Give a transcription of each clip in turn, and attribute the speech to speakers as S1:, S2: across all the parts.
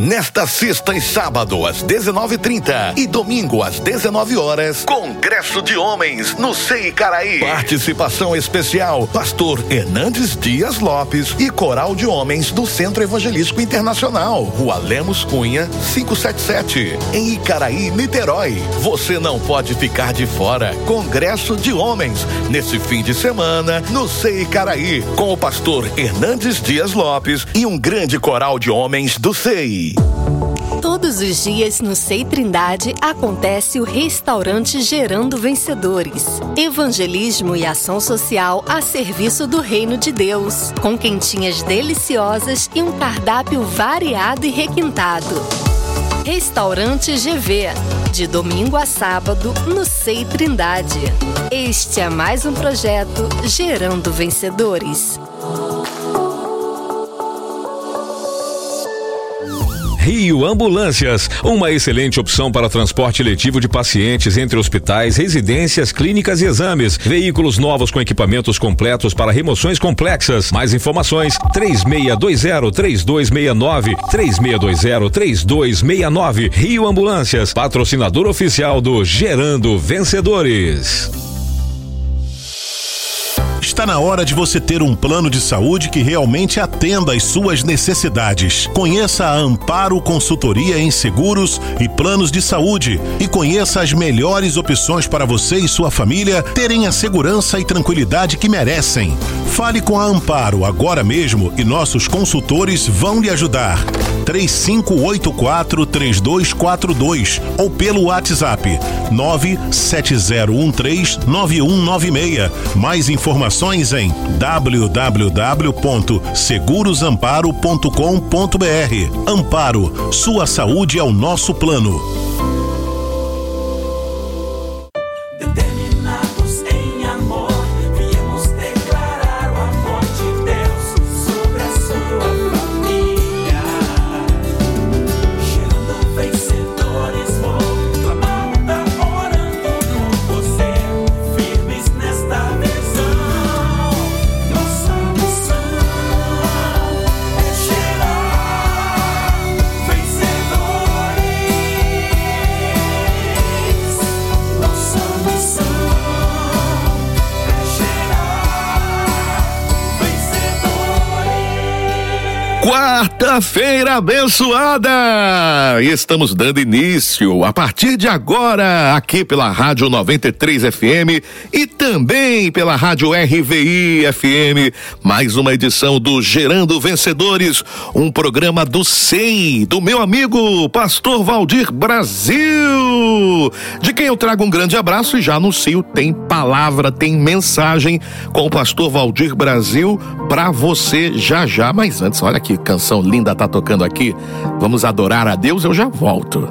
S1: Nesta sexta e sábado às 19:30 e domingo às 19 horas, Congresso de Homens no Sei Caraí. Participação especial: Pastor Hernandes Dias Lopes e Coral de Homens do Centro Evangelístico Internacional, Rua Lemos Cunha, 577, em Icaraí, Niterói. Você não pode ficar de fora. Congresso de Homens nesse fim de semana no Sei Caraí, com o pastor Hernandes Dias Lopes e um grande coral de homens do SEI.
S2: Todos os dias no Sei Trindade acontece o restaurante Gerando Vencedores. Evangelismo e ação social a serviço do reino de Deus, com quentinhas deliciosas e um cardápio variado e requintado. Restaurante GV, de domingo a sábado no Sei Trindade. Este é mais um projeto Gerando Vencedores.
S3: Rio Ambulâncias, uma excelente opção para transporte letivo de pacientes entre hospitais, residências, clínicas e exames. Veículos novos com equipamentos completos para remoções complexas. Mais informações: 3620-3269, 3620-3269. Rio Ambulâncias, patrocinador oficial do Gerando Vencedores.
S4: Está na hora de você ter um plano de saúde que realmente atenda às suas necessidades. Conheça a Amparo Consultoria em Seguros e Planos de Saúde e conheça as melhores opções para você e sua família terem a segurança e tranquilidade que merecem. Fale com a Amparo agora mesmo e nossos consultores vão lhe ajudar. 3584 3242 ou pelo WhatsApp 97013 9196. Mais informações em www.segurosamparo.com.br. Amparo, sua saúde é o nosso plano.
S1: Quarta-feira abençoada! Estamos dando início a partir de agora aqui pela Rádio 93 FM e também pela Rádio RVI FM, mais uma edição do Gerando Vencedores, um programa do SEI, do meu amigo Pastor Valdir Brasil, de quem eu trago um grande abraço e já anuncio, tem palavra, tem mensagem com o Pastor Valdir Brasil para você já já, mas antes, olha que canção linda tá tocando aqui. Vamos adorar a Deus, eu já volto.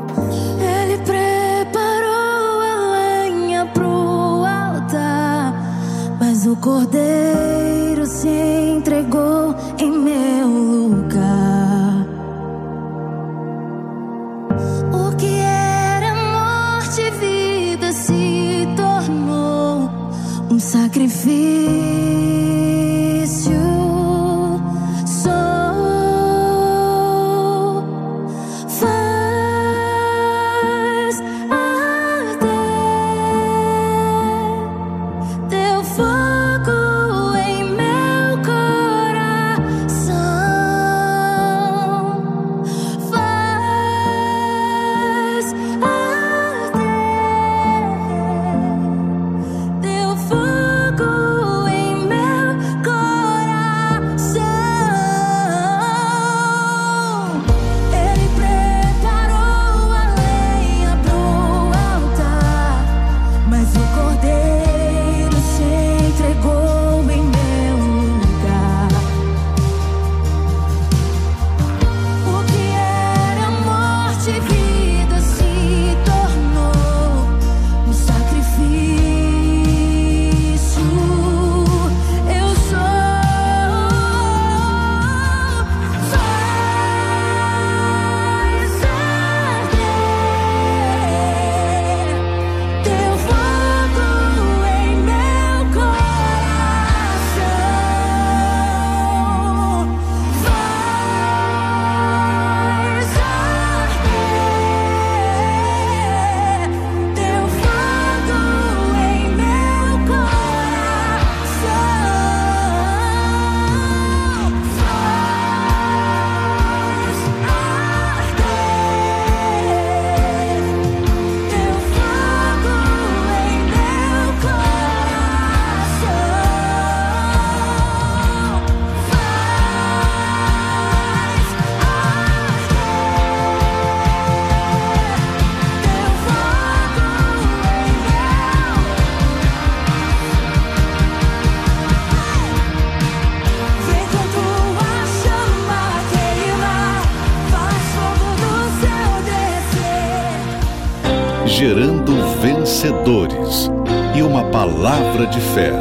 S4: Gerando vencedores e uma palavra de fé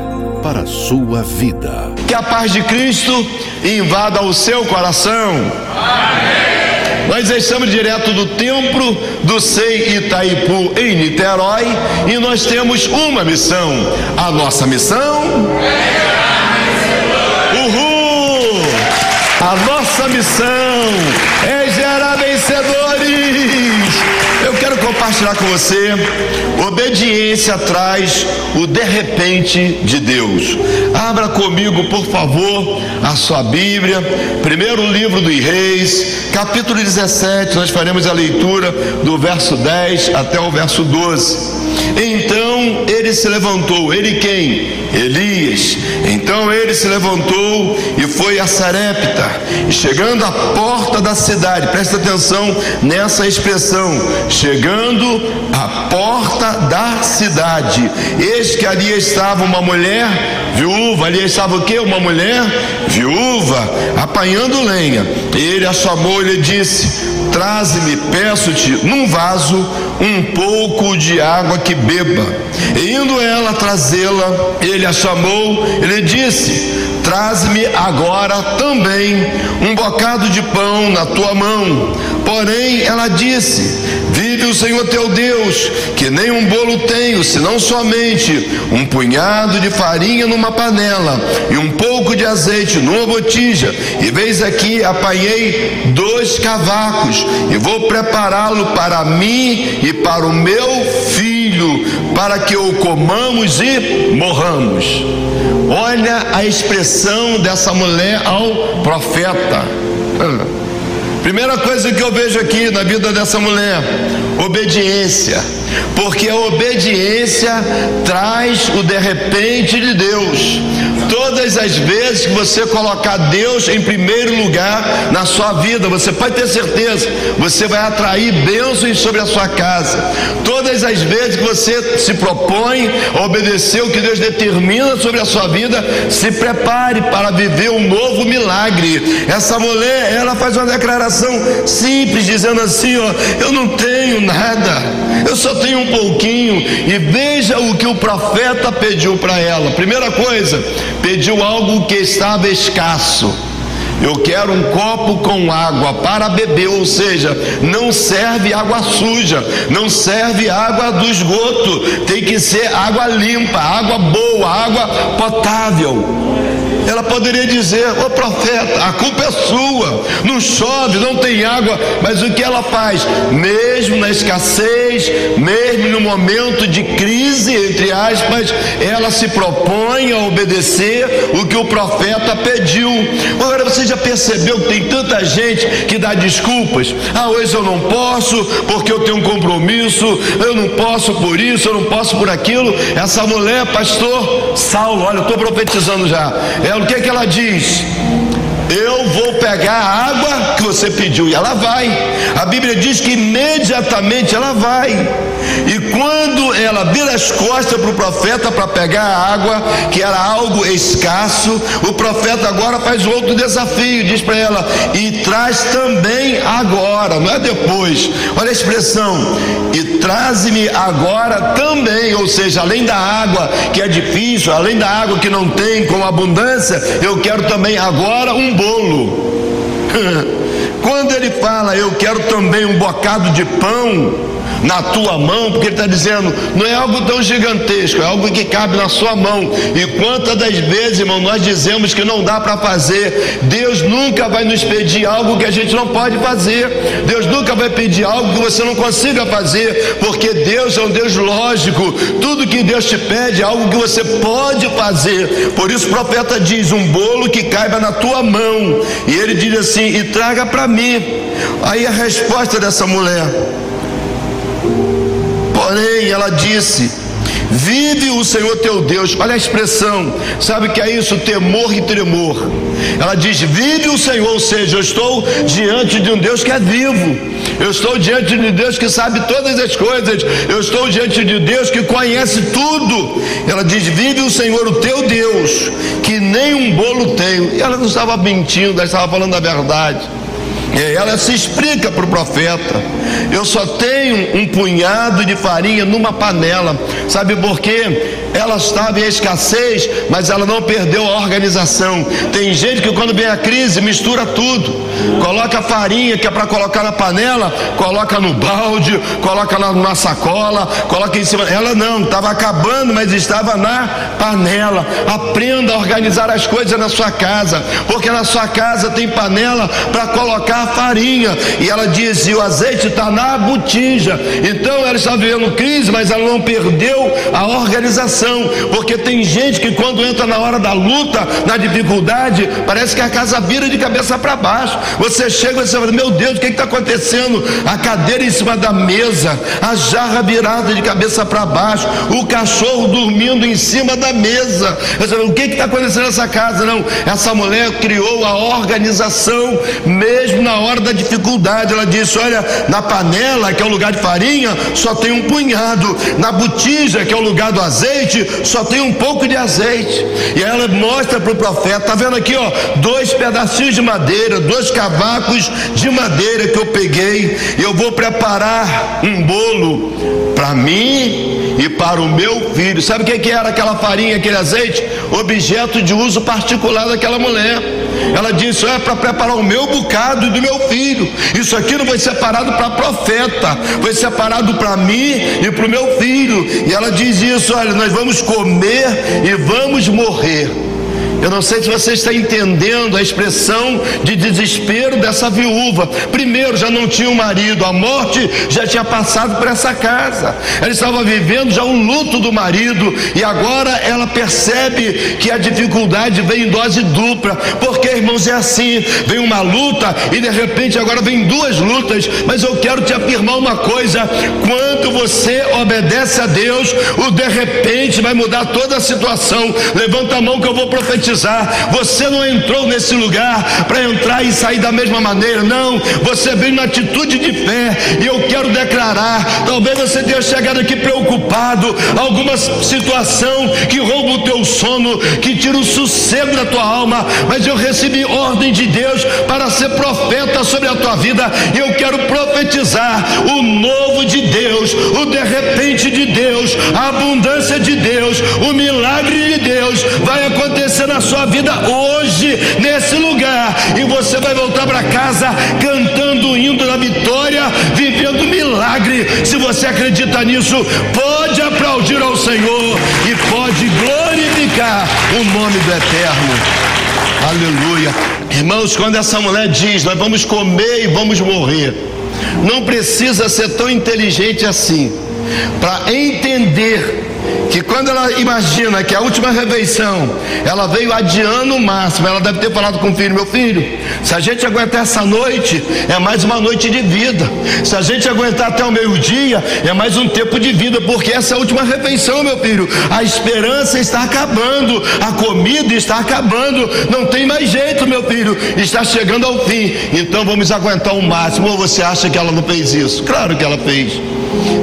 S4: para a sua vida.
S5: Que a paz de Cristo invada o seu coração. Amém. Nós estamos direto do templo do Sei Itaipu em Niterói e nós temos uma missão. A nossa missão. Uhul! A nossa missão compartilhar com você. Obediência traz o de repente de Deus. Abra comigo, por favor, a sua Bíblia. Primeiro livro dos Reis, capítulo 17. Nós faremos a leitura do verso 10 até o verso 12. Então ele se levantou. Ele quem? Elias. Então ele se levantou e foi a Sarepta. E chegando à porta da cidade, presta atenção nessa expressão: chegando à porta da cidade. Eis que ali estava uma mulher viúva. Ali estava o que? Uma mulher viúva apanhando lenha. Ele a chamou e lhe disse: Traze-me, peço-te, num vaso, um pouco de água que beba. E indo ela trazê-la, ele a chamou, ele disse: Traze-me agora também um bocado de pão na tua mão. Porém, ela disse: Vive o Senhor teu Deus, que nem um bolo tenho, senão somente um punhado de farinha numa panela e um pouco de azeite numa botija. E veis aqui, apanhei dois cavacos e vou prepará-lo para mim e para o meu filho, para que o comamos e morramos. Olha a expressão dessa mulher ao profeta. Primeira coisa que eu vejo aqui na vida dessa mulher: obediência. Porque a obediência traz o de repente de Deus. Todas as vezes que você colocar Deus em primeiro lugar na sua vida, você pode ter certeza, você vai atrair bênçãos sobre a sua casa. Todas as vezes que você se propõe a obedecer o que Deus determina sobre a sua vida, se prepare para viver um novo milagre. Essa mulher, ela faz uma declaração simples, dizendo assim: ó, eu não tenho nada, eu só tenho um pouquinho. E veja o que o profeta pediu para ela. Primeira coisa, pediu algo que estava escasso. Eu quero um copo com água para beber, ou seja, não serve água suja, não serve água do esgoto, tem que ser água limpa, água boa, água potável. Ela poderia dizer: Ô oh, profeta, a culpa é sua, não chove, não tem água, mas o que ela faz? Mesmo na escassez, mesmo no momento de crise, entre aspas, ela se propõe a obedecer o que o profeta pediu. Agora você já percebeu que tem tanta gente que dá desculpas? Ah, hoje eu não posso porque eu tenho um compromisso, eu não posso por isso, eu não posso por aquilo. Essa mulher, pastor Saulo, olha, eu estou profetizando já. Ela o que é que ela diz? Eu vou pegar a água que você pediu e ela vai. A Bíblia diz que imediatamente ela vai. E quando ela vira as costas para o profeta para pegar a água, que era algo escasso, o profeta agora faz outro desafio, diz para ela: e traz também agora, não é depois. Olha a expressão: e traze-me agora também, ou seja, além da água que é difícil, além da água que não tem com abundância, eu quero também agora um bolo. Quando ele fala, eu quero também um bocado de pão, na tua mão, porque ele está dizendo, não é algo tão gigantesco, é algo que cabe na sua mão. E quantas das vezes, irmão, nós dizemos que não dá para fazer, Deus nunca vai nos pedir algo que a gente não pode fazer, Deus nunca vai pedir algo que você não consiga fazer, porque Deus é um Deus lógico, tudo que Deus te pede é algo que você pode fazer. Por isso o profeta diz: um bolo que caiba na tua mão, e ele diz assim: e traga para mim. Aí a resposta dessa mulher. Porém, ela disse: Vive o Senhor teu Deus. Olha a expressão, sabe que é isso? Temor e tremor. Ela diz: Vive o Senhor, ou seja, eu estou diante de um Deus que é vivo. Eu estou diante de Deus que sabe todas as coisas. Eu estou diante de Deus que conhece tudo. Ela diz: Vive o Senhor, o teu Deus, que nem um bolo tenho. E ela não estava mentindo, ela estava falando a verdade. Ela se explica para o profeta: Eu só tenho um punhado de farinha numa panela. Sabe por quê? Ela estava em escassez, mas ela não perdeu a organização. Tem gente que quando vem a crise mistura tudo. Coloca a farinha que é para colocar na panela, coloca no balde, coloca na, sacola, coloca em cima. Ela não, estava acabando, mas estava na panela. Aprenda a organizar as coisas na sua casa, porque na sua casa tem panela para colocar a farinha. E ela diz: e o azeite está na botija. Então ela está vivendo crise, mas ela não perdeu a organização, porque tem gente que quando entra na hora da luta, na dificuldade, parece que a casa vira de cabeça para baixo. Você chega e você fala: Meu Deus, o que está acontecendo? A cadeira em cima da mesa, a jarra virada de cabeça para baixo, o cachorro dormindo em cima da mesa. Você fala, o que está acontecendo nessa casa? Não, essa mulher criou a organização, mesmo na hora da dificuldade. Ela disse: Olha, na panela, que é o lugar de farinha, só tem um punhado, na botija, que é o lugar do azeite, só tem um pouco de azeite. E ela mostra para o profeta: Está vendo aqui, ó, dois pedacinhos de madeira, dois cavacos de madeira que eu peguei, eu vou preparar um bolo para mim e para o meu filho. Sabe o que, que era aquela farinha, aquele azeite? Objeto de uso particular daquela mulher. Ela disse: é para preparar o meu bocado e do meu filho. Isso aqui não foi separado para profeta, foi separado para mim e para o meu filho. E ela diz isso: olha, nós vamos comer e vamos morrer. Eu não sei se você está entendendo a expressão de desespero dessa viúva. Primeiro, já não tinha um marido, a morte já tinha passado por essa casa. Ela estava vivendo já o luto do marido e agora ela percebe que a dificuldade vem em dose dupla. Porque, irmãos, é assim: vem uma luta e de repente agora vem duas lutas. Mas eu quero te afirmar uma coisa: quando você obedece a Deus, o de repente vai mudar toda a situação. Levanta a mão que eu vou profetizar profetizar. Você não entrou nesse lugar para entrar e sair da mesma maneira, não. Você veio na atitude de fé. E eu quero declarar: talvez você tenha chegado aqui preocupado, alguma situação que rouba o teu sono, que tira o sossego da tua alma. Mas eu recebi ordem de Deus para ser profeta sobre a tua vida. E eu quero profetizar o novo de Deus, o de repente de Deus, a abundância de Deus, o milagre de Deus vai acontecer na sua vida hoje, nesse lugar, e você vai voltar para casa cantando, indo na vitória, vivendo milagre. Se você acredita nisso, pode aplaudir ao Senhor e pode glorificar o nome do Eterno. Aleluia. Irmãos, quando essa mulher diz: Nós vamos comer e vamos morrer, não precisa ser tão inteligente assim para entender que quando ela imagina que a última refeição ela veio adiando o máximo, ela deve ter falado com o filho: Meu filho, se a gente aguentar essa noite, é mais uma noite de vida. Se a gente aguentar até o meio-dia, é mais um tempo de vida, porque essa é a última refeição, meu filho. A esperança está acabando, a comida está acabando, não tem mais jeito, meu filho, está chegando ao fim. Então vamos aguentar o máximo. Ou você acha que ela não fez isso? Claro que ela fez.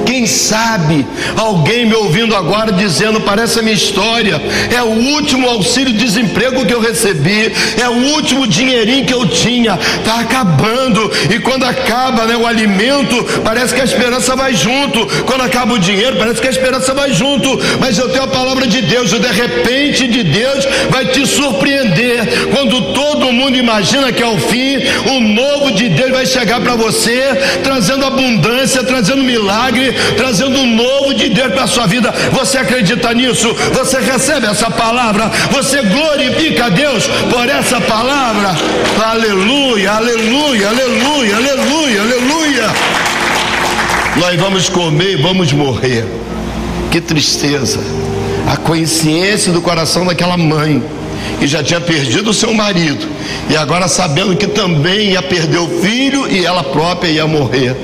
S5: Quem sabe alguém me ouvindo agora dizendo: parece a minha história, é o último auxílio-desemprego que eu recebi, é o último dinheirinho que eu tinha, está acabando. E quando acaba né, o alimento, parece que a esperança vai junto. Quando acaba o dinheiro, parece que a esperança vai junto. Mas eu tenho a palavra de Deus, o de repente de Deus vai te surpreender. Quando todo mundo imagina que é o fim, o novo de Deus vai chegar para você, trazendo abundância, trazendo milagre, trazendo um novo de Deus para a sua vida. Você acredita nisso? Você recebe essa palavra? Você glorifica a Deus por essa palavra? Aleluia, aleluia, aleluia, aleluia, aleluia. Nós vamos comer e vamos morrer. Que tristeza. A consciência do coração daquela mãe que já tinha perdido o seu marido e agora sabendo que também ia perder o filho e ela própria ia morrer.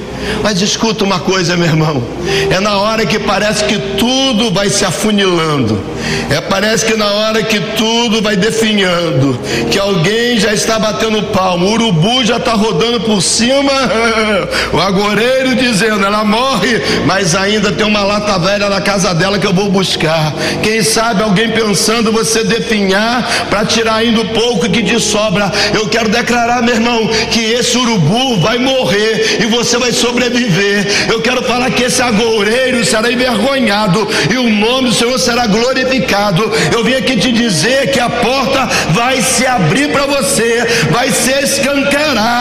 S5: Mas escuta uma coisa, meu irmão. É na hora que parece que tudo vai se afunilando. É parece que na hora que tudo vai definhando, que alguém já está batendo palmo, o urubu já está rodando por cima, o agoureiro dizendo, ela morre, mas ainda tem uma lata velha na casa dela que eu vou buscar. Quem sabe alguém pensando você definhar para tirar ainda o pouco que te sobra. Eu quero declarar, meu irmão, que esse urubu vai morrer e você vai sobreviver. Eu quero falar que esse agoureiro será envergonhado e o nome do Senhor será glorificado. Eu vim aqui te dizer que a porta vai se abrir para você, vai se escancarar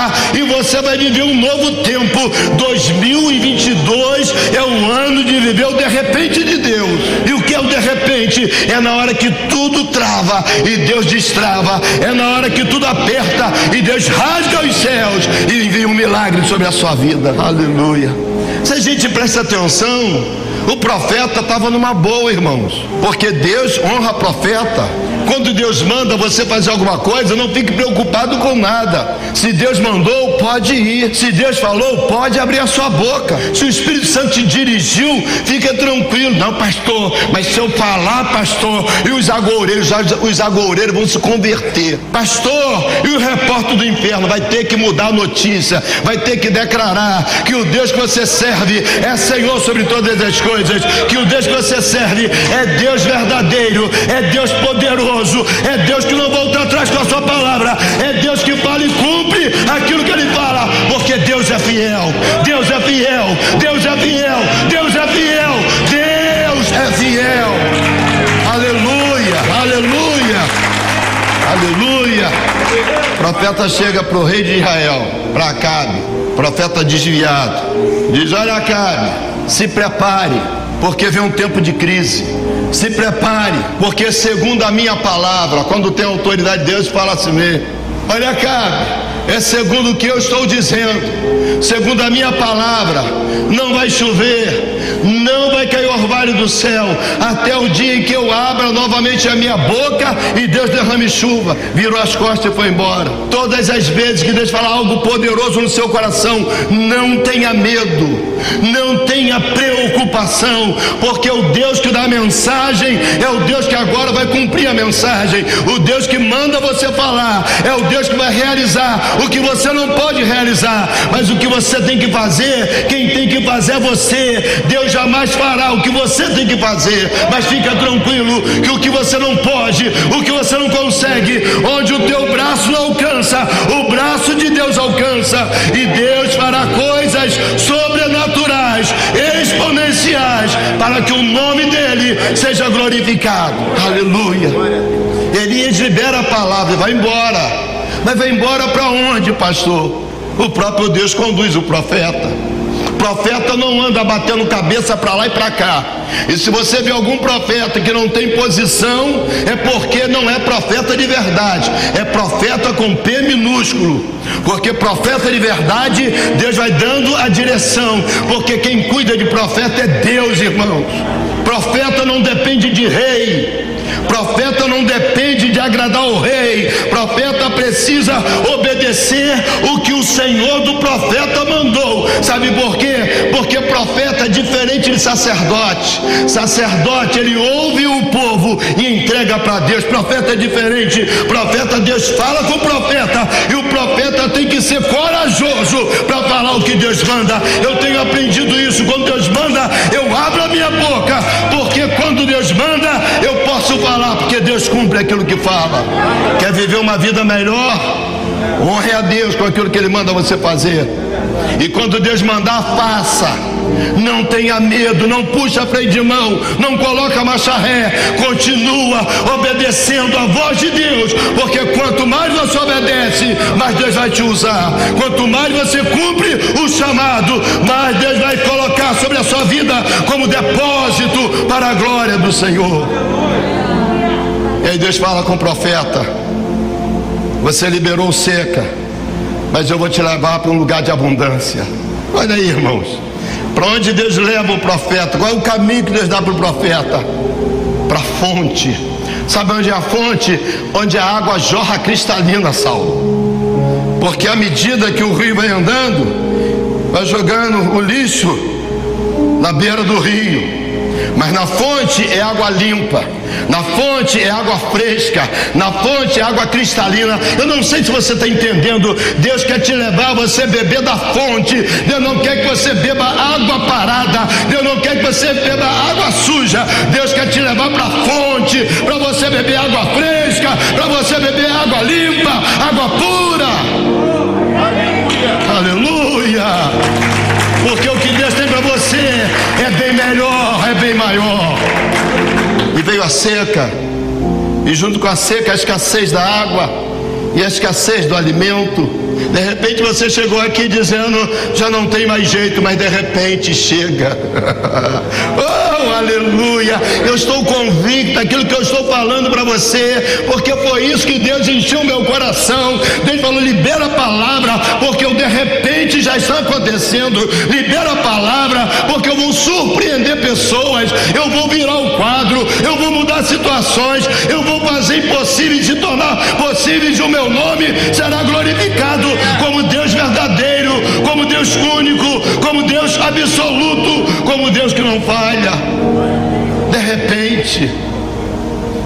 S5: você vai viver um novo tempo. 2022 é um ano de viver o de repente de Deus. E o que é o de repente? É na hora que tudo trava e Deus destrava. É na hora que tudo aperta e Deus rasga os céus e envia um milagre sobre a sua vida. Aleluia. Se a gente presta atenção, o profeta estava numa boa, irmãos, porque Deus honra profeta. Quando Deus manda você fazer alguma coisa, não fique preocupado com nada. Se Deus mandou, pode ir. Se Deus falou, pode abrir a sua boca. Se o Espírito Santo te dirigiu, fica tranquilo. Não, pastor, mas se eu falar, pastor, e os agoureiros, os agoureiros vão se converter. Pastor, e o repórter do inferno vai ter que mudar a notícia, vai ter que declarar que o Deus que você serve é Senhor sobre todas as coisas, que o Deus que você serve é Deus verdadeiro, é Deus poderoso é Deus que não volta atrás com a sua palavra, é Deus que fala e cumpre aquilo que ele fala, porque Deus é fiel, Deus é fiel, Deus é fiel, Deus é fiel, Deus é fiel. Aleluia, aleluia, aleluia. O profeta chega para o rei de Israel, para Acabe, profeta desviado, diz: Olha, Acabe, se prepare, porque vem um tempo de crise. Se prepare, porque segundo a minha palavra, quando tem autoridade de Deus, fala assim mesmo. Olha cá, é segundo o que eu estou dizendo, segundo a minha palavra, não vai chover, não vai cair orvalho do céu, até o dia em que eu abra novamente a minha boca e Deus derrame chuva. Virou as costas e foi embora. Todas as vezes que Deus fala algo poderoso no seu coração, não tenha medo, não tenha preocupação, porque o Deus que dá a mensagem é o Deus que agora vai cumprir a mensagem, o Deus que manda você falar, é o Deus que vai realizar o que você não pode realizar, mas o que você tem que fazer, quem tem que fazer é você. Deus jamais fará o que você tem que fazer, mas fica tranquilo que o que você não pode, o que você não consegue, onde o teu braço não alcança, o braço de Deus alcança, e Deus fará coisas sobrenaturais, exponenciais, para que o nome dele seja glorificado. Aleluia. Elias libera a palavra e vai embora. Mas vai embora para onde, pastor? O próprio Deus conduz o profeta. Profeta não anda batendo cabeça para lá e para cá. E se você vê algum profeta que não tem posição, é porque não é profeta de verdade, é profeta com P minúsculo. Porque profeta de verdade, Deus vai dando a direção, porque quem cuida de profeta é Deus, irmãos. Profeta não depende de rei, Profeta não depende de agradar o rei, profeta precisa obedecer o que o Senhor do profeta mandou. Sabe por quê? Porque profeta é diferente de sacerdote. Sacerdote, ele ouve o povo e entrega para Deus. Profeta é diferente. Profeta, Deus fala com o profeta e o profeta tem que ser corajoso para falar o que Deus manda. Eu tenho aprendido isso. Quando Deus manda, eu abro a minha boca, porque quando Deus manda, posso falar, porque Deus cumpre aquilo que fala. Quer viver uma vida melhor? Honre a Deus com aquilo que Ele manda você fazer. E quando Deus mandar, faça. Não tenha medo, não puxa freio de mão, não coloca marcha ré, continua obedecendo a voz de Deus, porque quanto mais você obedece, mais Deus vai te usar. Quanto mais você cumpre o chamado, mais Deus vai colocar sobre a sua vida como depósito para a glória do Senhor. E aí Deus fala com o profeta: Você liberou seca, mas eu vou te levar para um lugar de abundância. Olha aí, irmãos. Para onde Deus leva o profeta? Qual é o caminho que Deus dá para o profeta? Para a fonte. Sabe onde é a fonte? Onde a água jorra cristalina, Saulo. Porque à medida que o rio vai andando, vai jogando o lixo na beira do rio. Mas na fonte é água limpa, na fonte é água fresca, na fonte é água cristalina. Eu não sei se você está entendendo. Deus quer te levar você beber da fonte. Deus não quer que você beba água parada. Deus não quer que você beba água suja. Deus quer te levar para a fonte, para você beber água fresca, para você beber água limpa, água pura. Aleluia. Porque o que Deus tem para você é bem melhor, bem maior. E veio a seca, e junto com a seca, a escassez da água e a escassez do alimento. De repente você chegou aqui dizendo já não tem mais jeito, mas de repente chega. oh, aleluia! Eu estou convicto daquilo que eu estou falando para você, porque foi isso que Deus encheu meu coração. Deus falou: libera a palavra, porque o de repente já está acontecendo. Libera a palavra, porque eu vou surpreender pessoas, eu vou virar o quadro, eu vou mudar situações, eu vou fazer impossíveis se tornar possíveis, o meu nome será glorificado como Deus verdadeiro, como Deus único, como Deus absoluto, como Deus que não falha. De repente,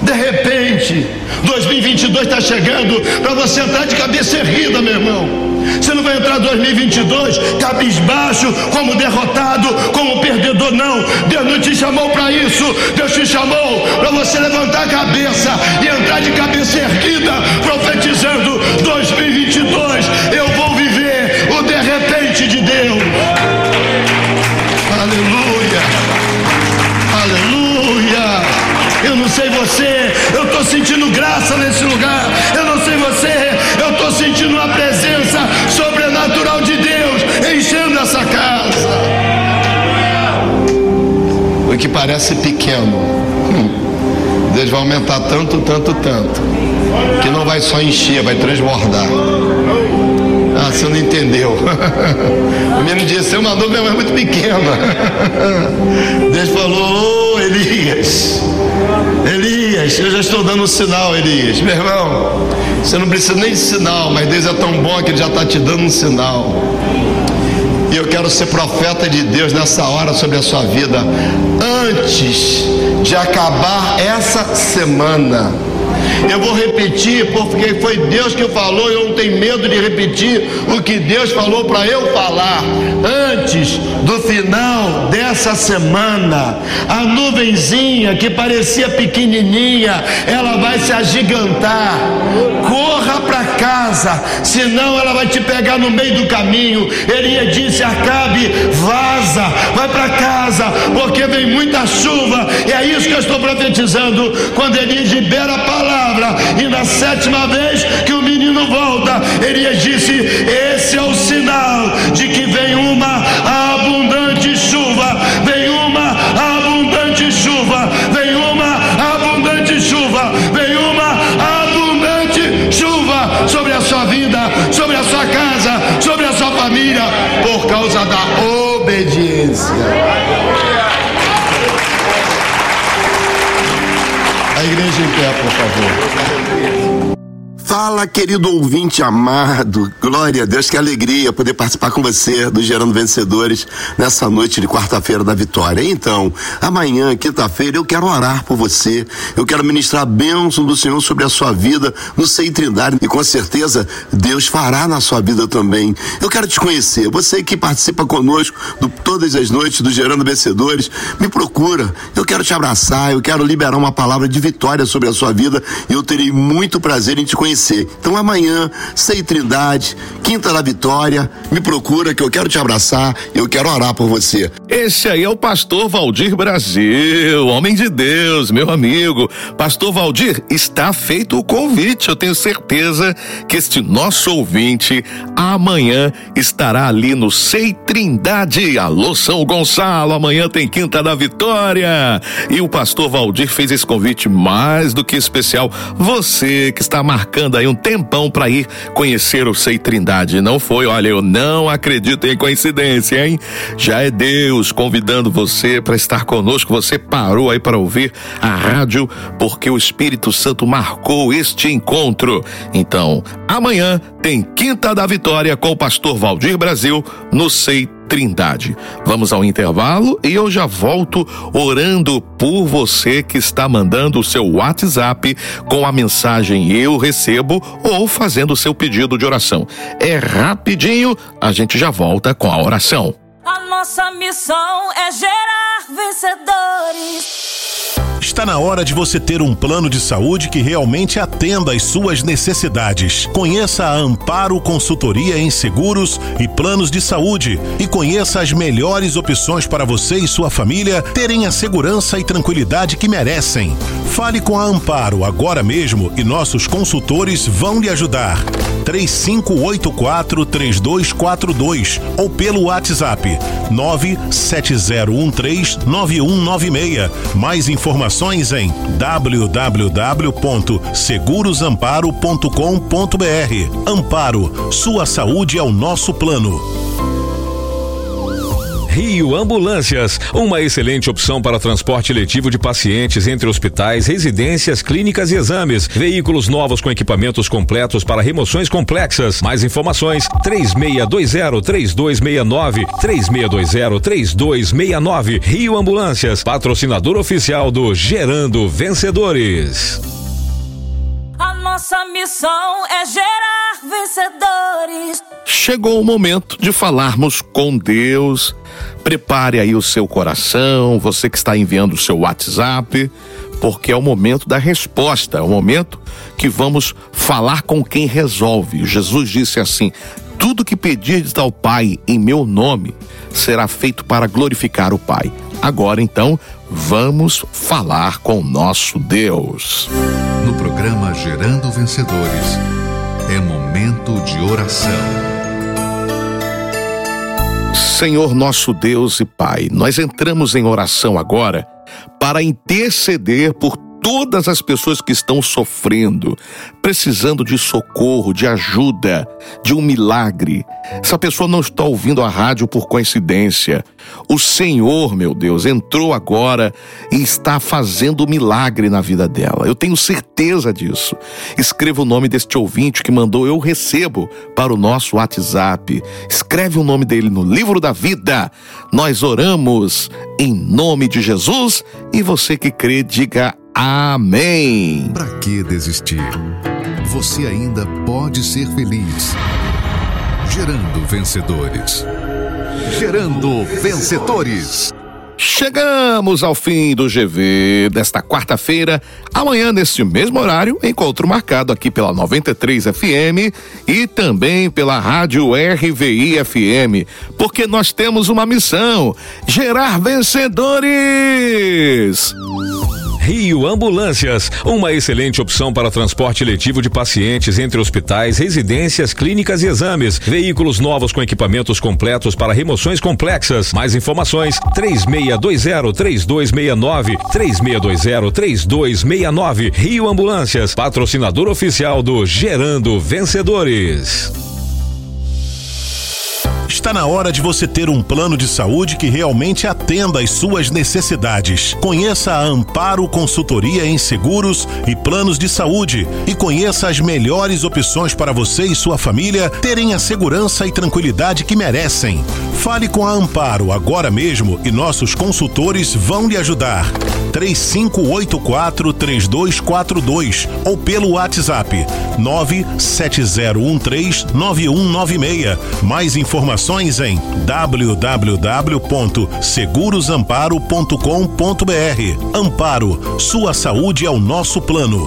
S5: de repente, 2022 está chegando para você entrar de cabeça erguida, meu irmão. Você não vai entrar 2022 cabisbaixo, como derrotado, como perdedor, não. Deus não te chamou para isso. Deus te chamou para você levantar a cabeça e entrar de cabeça erguida, profetizando 2022. Eu vou viver o de repente de Deus. Aleluia. Aleluia. Eu não sei você, eu estou sentindo graça nesse lugar. Eu não sei você, eu estou sentindo uma presença O que parece pequeno, hum, Deus vai aumentar tanto, tanto, tanto, que não vai só encher, vai transbordar. Ah, você não entendeu. O menino disse, é uma nuvem mas muito pequena. Deus falou, oh, Elias, Elias, eu já estou dando um sinal, Elias. Meu irmão, você não precisa nem de sinal, mas Deus é tão bom que Ele já está te dando um sinal. E eu quero ser profeta de Deus nessa hora sobre a sua vida. Antes de acabar essa semana, eu vou repetir porque foi Deus que falou, eu não tenho medo de repetir o que Deus falou para eu falar. Antes do final dessa semana, a nuvenzinha que parecia pequenininha, ela vai se agigantar. Corra para casa, senão ela vai te pegar no meio do caminho. Ele disse: Acabe, vaza, vai para casa, porque vem muita chuva. E é isso que eu estou profetizando quando ele libera a palavra. E na sétima vez que o menino volta, Elias disse: Esse é o sinal
S6: Querido ouvinte amado. Glória a Deus, que alegria poder participar com você do Gerando Vencedores nessa noite de quarta-feira da vitória. Então, amanhã, quinta-feira, eu quero orar por você. Eu quero ministrar a bênção do Senhor sobre a sua vida no Sei Trindade e com certeza Deus fará na sua vida também. Eu quero te conhecer. Você que participa conosco do, todas as noites do Gerando Vencedores, me procura. Eu quero te abraçar, eu quero liberar uma palavra de vitória sobre a sua vida e eu terei muito prazer em te conhecer. Então amanhã, Sei Trindade, Quinta da Vitória, me procura que eu quero te abraçar, eu quero orar por você.
S1: Esse aí é o pastor Valdir Brasil, homem de Deus, meu amigo. Pastor Valdir, está feito o convite. Eu tenho certeza que este nosso ouvinte amanhã estará ali no Sei Trindade. Alô, São Gonçalo, amanhã tem Quinta da Vitória. E o pastor Valdir fez esse convite mais do que especial. Você que está marcando aí um tempão para ir conhecer o Sei Trindade. Não foi, olha, eu não acredito em coincidência, hein? Já é Deus convidando você para estar conosco. Você parou aí para ouvir a rádio porque o Espírito Santo marcou este encontro. Então, amanhã tem Quinta da Vitória com o pastor Valdir Brasil no Sei Trindade. Vamos ao intervalo e eu já volto orando por você que está mandando o seu WhatsApp com a mensagem eu recebo ou fazendo o seu pedido de oração. É rapidinho, a gente já volta com a oração.
S7: A nossa missão é gerar vencedores.
S4: Está na hora de você ter um plano de saúde que realmente atenda às suas necessidades. Conheça a Amparo Consultoria em Seguros e Planos de Saúde e conheça as melhores opções para você e sua família terem a segurança e tranquilidade que merecem. Fale com a Amparo agora mesmo e nossos consultores vão lhe ajudar. 3584 3242 ou pelo WhatsApp 97013 9196. Mais informações informações em www.segurosamparo.com.br. Amparo, sua saúde é o nosso plano.
S3: Rio Ambulâncias, uma excelente opção para transporte letivo de pacientes entre hospitais, residências, clínicas e exames. Veículos novos com equipamentos completos para remoções complexas. Mais informações: 3620-3269, 3620-3269. Rio Ambulâncias, patrocinador oficial do Gerando Vencedores.
S7: A nossa missão é gerar vencedores.
S1: Chegou o momento de falarmos com Deus. Prepare aí o seu coração, você que está enviando o seu WhatsApp, porque é o momento da resposta, é o momento que vamos falar com quem resolve. Jesus disse assim: Tudo que pedirdes ao Pai em meu nome será feito para glorificar o Pai. Agora então, vamos falar com nosso Deus.
S8: No programa Gerando Vencedores, é momento de oração.
S1: Senhor nosso Deus e Pai, nós entramos em oração agora para interceder por todas as pessoas que estão sofrendo, precisando de socorro, de ajuda, de um milagre. Essa pessoa não está ouvindo a rádio por coincidência. O Senhor, meu Deus, entrou agora e está fazendo um milagre na vida dela. Eu tenho certeza disso. Escreva o nome deste ouvinte que mandou Eu Recebo para o nosso WhatsApp. Escreve o nome dele no livro da vida. Nós oramos em nome de Jesus e você que crê, diga Amém.
S8: Para que desistir? Você ainda pode ser feliz. Gerando vencedores. Gerando vencedores.
S1: Chegamos ao fim do GV desta quarta-feira. Amanhã, neste mesmo horário, encontro marcado aqui pela 93 FM e também pela Rádio RVI FM, porque nós temos uma missão: gerar vencedores.
S3: Rio Ambulâncias, uma excelente opção para transporte letivo de pacientes entre hospitais, residências, clínicas e exames. Veículos novos com equipamentos completos para remoções complexas. Mais informações: 3620-3269, 3620-3269. Rio Ambulâncias, patrocinador oficial do Gerando Vencedores.
S4: Está na hora de você ter um plano de saúde que realmente atenda às suas necessidades. Conheça a Amparo Consultoria em Seguros e Planos de Saúde e conheça as melhores opções para você e sua família terem a segurança e tranquilidade que merecem. Fale com a Amparo agora mesmo e nossos consultores vão lhe ajudar. 3584 3242 ou pelo WhatsApp 97013 9196. Mais informações informações em www.segurosamparo.com.br. Amparo, sua saúde é o nosso plano.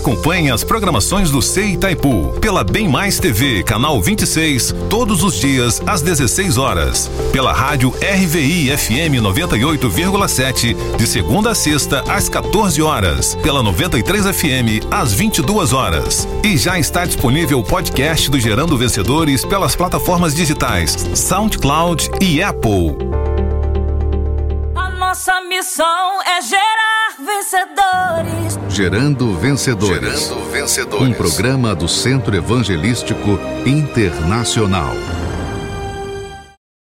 S9: Acompanhe as programações do CEI Itaipu pela Bem Mais TV, canal 26, todos os dias às 16 horas. Pela rádio RVI FM 98,7, de segunda a sexta às 14 horas. Pela 93 FM às 22 horas. E já está disponível o podcast do Gerando Vencedores pelas plataformas digitais SoundCloud e Apple.
S7: A nossa missão é gerar vencedores.
S8: Gerando Vencedores.
S9: Gerando Vencedores.
S8: Um programa do Centro Evangelístico Internacional.